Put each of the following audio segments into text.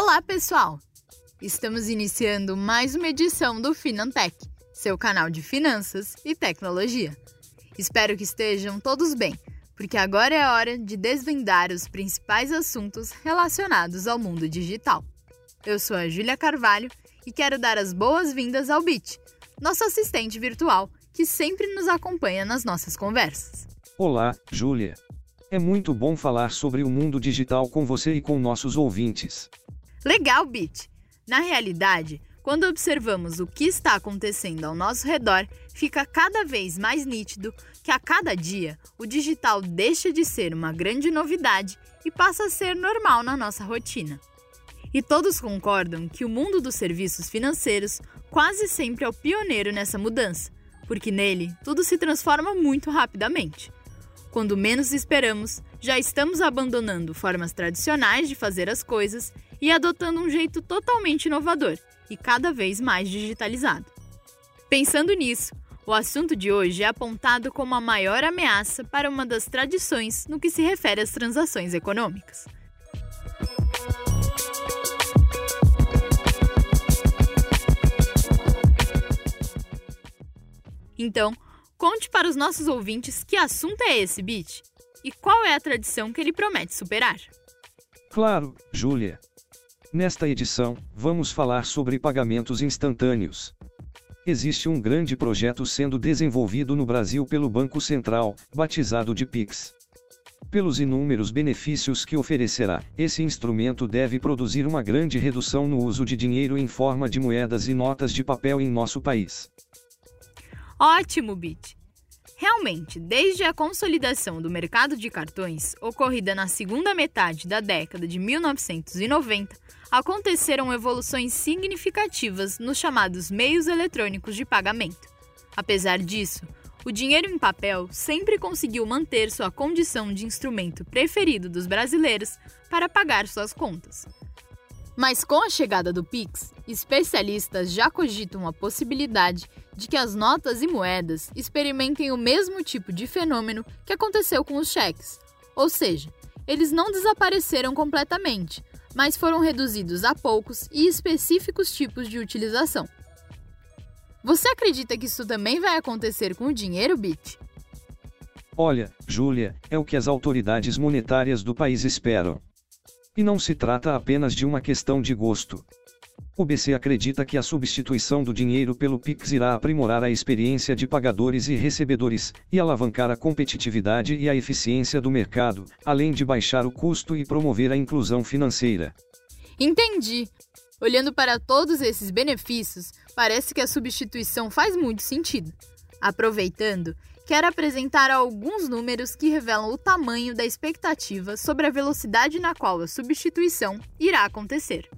Olá, pessoal! Estamos iniciando mais uma edição do Finantech, seu canal de finanças e tecnologia. Espero que estejam todos bem, porque agora é hora de desvendar os principais assuntos relacionados ao mundo digital. Eu sou a Júlia Carvalho e quero dar as boas-vindas ao Bit, nosso assistente virtual que sempre nos acompanha nas nossas conversas. Olá, Júlia. É muito bom falar sobre o mundo digital com você e com nossos ouvintes. Legal, Bit! Na realidade, quando observamos o que está acontecendo ao nosso redor, fica cada vez mais nítido que a cada dia o digital deixa de ser uma grande novidade e passa a ser normal na nossa rotina. E todos concordam que o mundo dos serviços financeiros quase sempre é o pioneiro nessa mudança, porque nele tudo se transforma muito rapidamente. Quando menos esperamos, já estamos abandonando formas tradicionais de fazer as coisas e adotando um jeito totalmente inovador e cada vez mais digitalizado. Pensando nisso, o assunto de hoje é apontado como a maior ameaça para uma das tradições no que se refere às transações econômicas. Então, conte para os nossos ouvintes que assunto é esse, Bit? E qual é a tradição que ele promete superar? Claro, Júlia. Nesta edição, vamos falar sobre pagamentos instantâneos. Existe um grande projeto sendo desenvolvido no Brasil pelo Banco Central, batizado de Pix. Pelos inúmeros benefícios que oferecerá, esse instrumento deve produzir uma grande redução no uso de dinheiro em forma de moedas e notas de papel em nosso país. Ótimo, Bit! Realmente, desde a consolidação do mercado de cartões, ocorrida na segunda metade da década de 1990, aconteceram evoluções significativas nos chamados meios eletrônicos de pagamento. Apesar disso, o dinheiro em papel sempre conseguiu manter sua condição de instrumento preferido dos brasileiros para pagar suas contas. Mas com a chegada do Pix, especialistas já cogitam a possibilidade de que as notas e moedas experimentem o mesmo tipo de fenômeno que aconteceu com os cheques. Ou seja, eles não desapareceram completamente, mas foram reduzidos a poucos e específicos tipos de utilização. Você acredita que isso também vai acontecer com o dinheiro, Bit? Olha, Júlia, é o que as autoridades monetárias do país esperam. E não se trata apenas de uma questão de gosto. O BC acredita que a substituição do dinheiro pelo Pix irá aprimorar a experiência de pagadores e recebedores, e alavancar a competitividade e a eficiência do mercado, além de baixar o custo e promover a inclusão financeira. Entendi! Olhando para todos esses benefícios, parece que a substituição faz muito sentido. Aproveitando, quero apresentar alguns números que revelam o tamanho da expectativa sobre a velocidade na qual a substituição irá acontecer.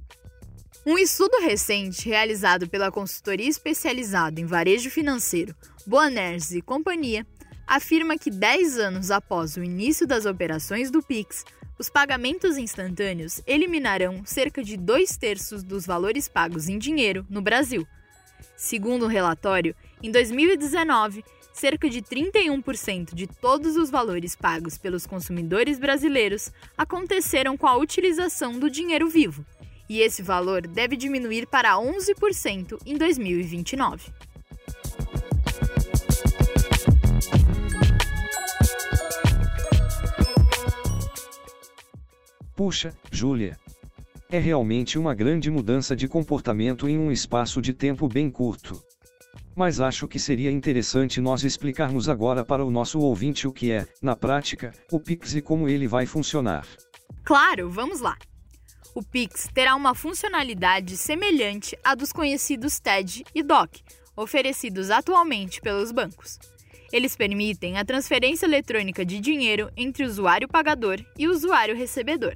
Um estudo recente realizado pela consultoria especializada em varejo financeiro Boaners e Companhia afirma que 10 anos após o início das operações do Pix, os pagamentos instantâneos eliminarão cerca de dois terços dos valores pagos em dinheiro no Brasil. Segundo o um relatório, em 2019, cerca de 31% de todos os valores pagos pelos consumidores brasileiros aconteceram com a utilização do dinheiro vivo, e esse valor deve diminuir para 11% em 2029. Puxa, Júlia. É realmente uma grande mudança de comportamento em um espaço de tempo bem curto. Mas acho que seria interessante nós explicarmos agora para o nosso ouvinte o que é, na prática, o Pix e como ele vai funcionar. Claro, vamos lá! O Pix terá uma funcionalidade semelhante à dos conhecidos TED e DOC, oferecidos atualmente pelos bancos. Eles permitem a transferência eletrônica de dinheiro entre usuário pagador e usuário recebedor.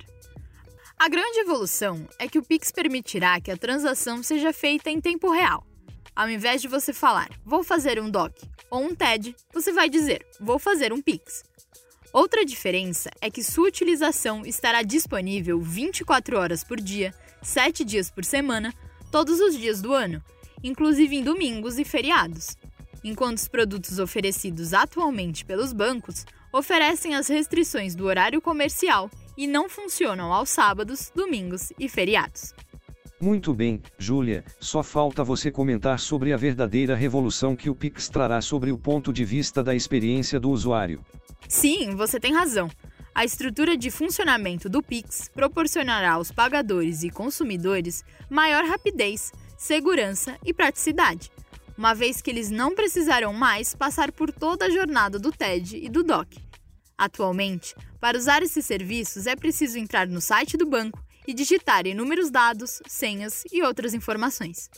A grande evolução é que o Pix permitirá que a transação seja feita em tempo real. Ao invés de você falar, vou fazer um DOC ou um TED, você vai dizer, vou fazer um Pix. Outra diferença é que sua utilização estará disponível 24 horas por dia, 7 dias por semana, todos os dias do ano, inclusive em domingos e feriados. Enquanto os produtos oferecidos atualmente pelos bancos oferecem as restrições do horário comercial e não funcionam aos sábados, domingos e feriados. Muito bem, Júlia, só falta você comentar sobre a verdadeira revolução que o Pix trará sobre o ponto de vista da experiência do usuário. Sim, você tem razão. A estrutura de funcionamento do Pix proporcionará aos pagadores e consumidores maior rapidez, segurança e praticidade, uma vez que eles não precisarão mais passar por toda a jornada do TED e do DOC. Atualmente, para usar esses serviços é preciso entrar no site do banco e digitar inúmeros dados, senhas e outras informações.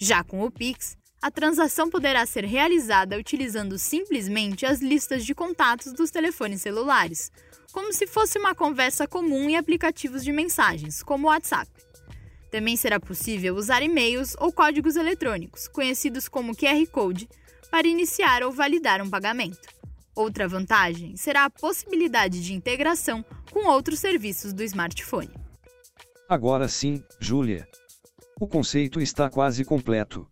Já com o Pix, a transação poderá ser realizada utilizando simplesmente as listas de contatos dos telefones celulares, como se fosse uma conversa comum em aplicativos de mensagens, como o WhatsApp. Também será possível usar e-mails ou códigos eletrônicos, conhecidos como QR Code, para iniciar ou validar um pagamento. Outra vantagem será a possibilidade de integração com outros serviços do smartphone. Agora sim, Júlia. O conceito está quase completo.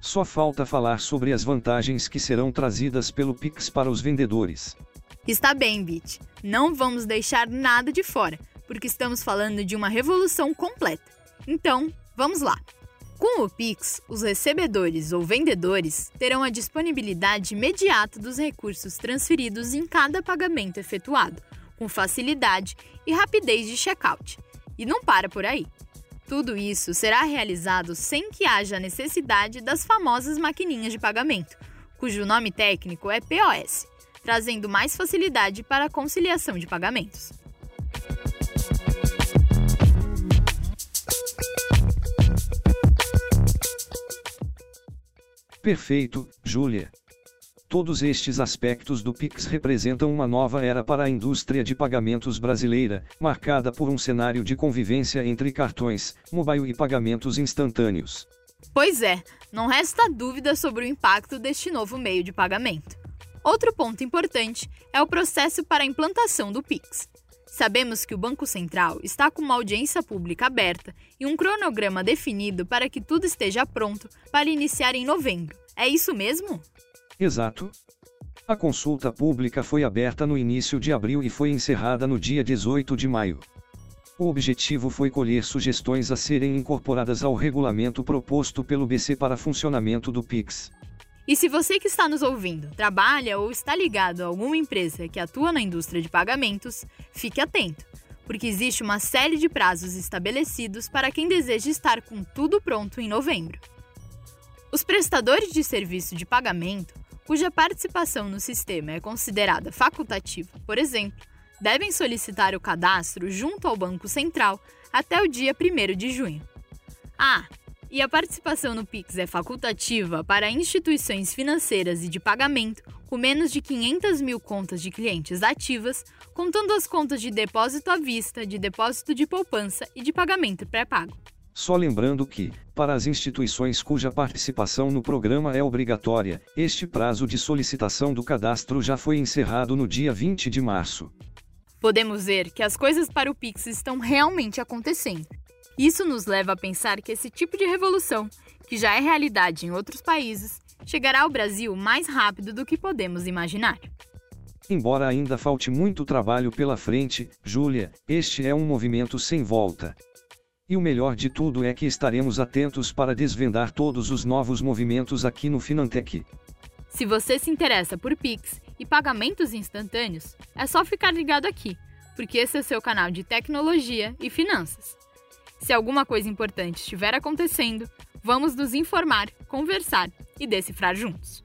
Só falta falar sobre as vantagens que serão trazidas pelo Pix para os vendedores. Está bem, Bit. Não vamos deixar nada de fora, porque estamos falando de uma revolução completa. Então, vamos lá. Com o Pix, os recebedores ou vendedores terão a disponibilidade imediata dos recursos transferidos em cada pagamento efetuado, com facilidade e rapidez de checkout. E não para por aí. Tudo isso será realizado sem que haja necessidade das famosas maquininhas de pagamento, cujo nome técnico é POS, trazendo mais facilidade para a conciliação de pagamentos. Perfeito, Júlia. Todos estes aspectos do Pix representam uma nova era para a indústria de pagamentos brasileira, marcada por um cenário de convivência entre cartões, mobile e pagamentos instantâneos. Pois é, não resta dúvida sobre o impacto deste novo meio de pagamento. Outro ponto importante é o processo para a implantação do Pix. Sabemos que o Banco Central está com uma audiência pública aberta e um cronograma definido para que tudo esteja pronto para iniciar em novembro. É isso mesmo? Exato. A consulta pública foi aberta no início de abril e foi encerrada no dia 18 de maio. O objetivo foi colher sugestões a serem incorporadas ao regulamento proposto pelo BC para funcionamento do PIX. E se você que está nos ouvindo trabalha ou está ligado a alguma empresa que atua na indústria de pagamentos, fique atento, porque existe uma série de prazos estabelecidos para quem deseja estar com tudo pronto em novembro. Os prestadores de serviço de pagamento, cuja participação no sistema é considerada facultativa, por exemplo, devem solicitar o cadastro junto ao Banco Central até o dia 1 de junho. Ah, e a participação no Pix é facultativa para instituições financeiras e de pagamento com menos de 500 mil contas de clientes ativas, contando as contas de depósito à vista, de depósito de poupança e de pagamento pré-pago. Só lembrando que, para as instituições cuja participação no programa é obrigatória, este prazo de solicitação do cadastro já foi encerrado no dia 20 de março. Podemos ver que as coisas para o Pix estão realmente acontecendo. Isso nos leva a pensar que esse tipo de revolução, que já é realidade em outros países, chegará ao Brasil mais rápido do que podemos imaginar. Embora ainda falte muito trabalho pela frente, Júlia, este é um movimento sem volta. E o melhor de tudo é que estaremos atentos para desvendar todos os novos movimentos aqui no Finantech. Se você se interessa por Pix e pagamentos instantâneos, é só ficar ligado aqui, porque esse é seu canal de tecnologia e finanças. Se alguma coisa importante estiver acontecendo, vamos nos informar, conversar e decifrar juntos.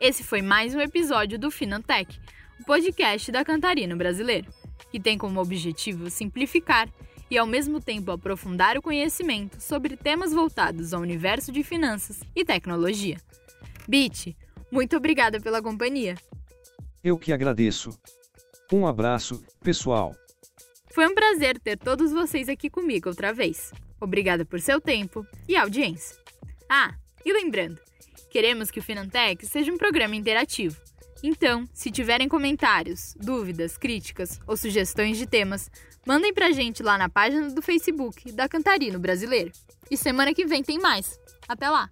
Esse foi mais um episódio do Finantech, o podcast da Cantarino Brasileiro, que tem como objetivo simplificar e ao mesmo tempo aprofundar o conhecimento sobre temas voltados ao universo de finanças e tecnologia. Bit, muito obrigada pela companhia. Eu que agradeço. Um abraço, pessoal. Foi um prazer ter todos vocês aqui comigo outra vez. Obrigada por seu tempo e audiência. Ah, e lembrando, queremos que o Finantech seja um programa interativo. Então, se tiverem comentários, dúvidas, críticas ou sugestões de temas, mandem pra gente lá na página do Facebook da Cantarino Brasileiro. E semana que vem tem mais. Até lá!